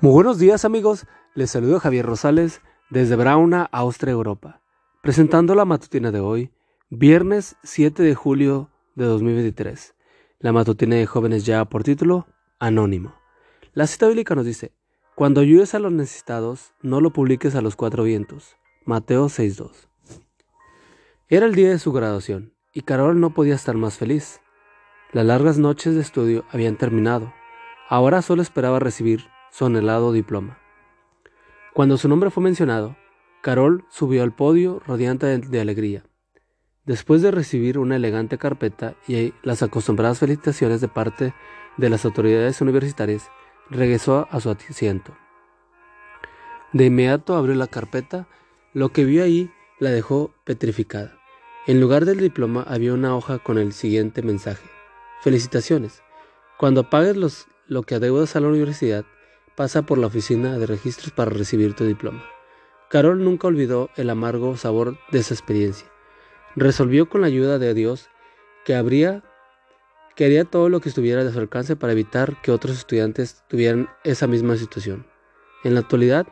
Muy buenos días amigos, les saludo Javier Rosales desde Brauna, Austria, Europa, presentando la matutina de hoy, viernes 7 de julio de 2023. La matutina de jóvenes ya por título Anónimo. La cita bíblica nos dice, cuando ayudes a los necesitados, no lo publiques a los cuatro vientos. Mateo 6.2. Era el día de su graduación, y Carol no podía estar más feliz. Las largas noches de estudio habían terminado. Ahora solo esperaba recibir su anhelado diploma. Cuando su nombre fue mencionado, Carol subió al podio radiante de alegría. Después de recibir una elegante carpeta y las acostumbradas felicitaciones de parte de las autoridades universitarias, regresó a su asiento. De inmediato abrió la carpeta, lo que vio ahí la dejó petrificada. En lugar del diploma había una hoja con el siguiente mensaje. Felicitaciones. Cuando pagues los, lo que adeudas a la universidad, pasa por la oficina de registros para recibir tu diploma. Carol nunca olvidó el amargo sabor de esa experiencia. Resolvió con la ayuda de Dios que habría que haría todo lo que estuviera de su alcance para evitar que otros estudiantes tuvieran esa misma situación. En la actualidad,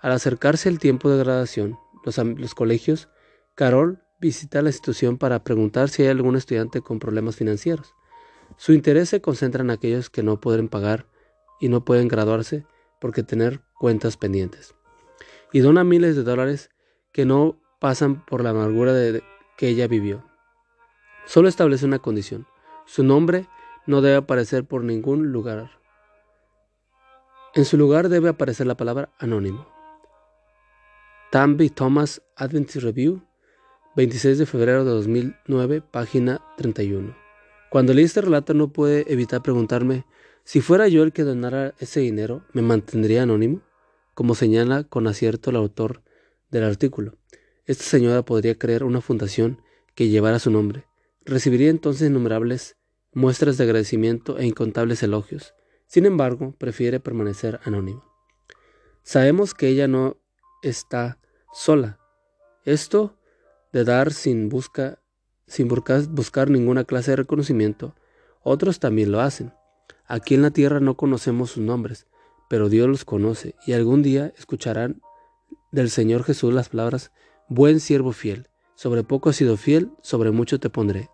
al acercarse el tiempo de graduación, los, colegios, Carol visita la institución para preguntar si hay algún estudiante con problemas financieros. Su interés se concentra en aquellos que no pueden pagar y no pueden graduarse porque tener cuentas pendientes. Y dona miles de dólares que no pasan por la amargura de que ella vivió. Solo establece una condición. Su nombre no debe aparecer por ningún lugar. En su lugar debe aparecer la palabra anónimo. Tambi Thomas Adventist Review, 26 de febrero de 2009, página 31. Cuando leí este relato no pude evitar preguntarme si fuera yo el que donara ese dinero, ¿me mantendría anónimo? Como señala con acierto el autor del artículo. Esta señora podría crear una fundación que llevara su nombre. Recibiría entonces innumerables muestras de agradecimiento e incontables elogios. Sin embargo, prefiere permanecer anónima. Sabemos que ella no está sola. Esto de dar sin, busca, sin buscar ninguna clase de reconocimiento, otros también lo hacen. Aquí en la tierra no conocemos sus nombres, pero Dios los conoce y algún día escucharán del Señor Jesús las palabras, buen siervo fiel, sobre poco has sido fiel, sobre mucho te pondré.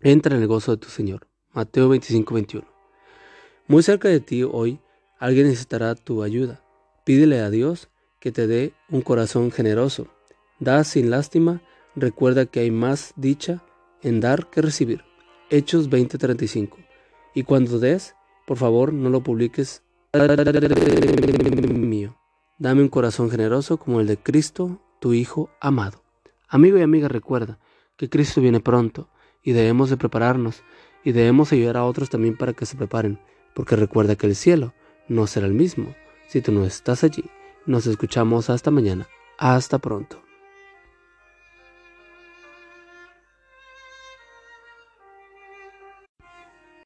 Entra en el gozo de tu Señor. Mateo 25, 21. Muy cerca de ti hoy alguien necesitará tu ayuda. Pídele a Dios que te dé un corazón generoso. Da sin lástima, recuerda que hay más dicha en dar que recibir. Hechos 20:35. Y cuando des, por favor, no lo publiques mío. Dame un corazón generoso como el de Cristo, tu Hijo amado. Amigo y amiga, recuerda que Cristo viene pronto y debemos de prepararnos y debemos ayudar a otros también para que se preparen, porque recuerda que el cielo no será el mismo si tú no estás allí. Nos escuchamos hasta mañana. Hasta pronto.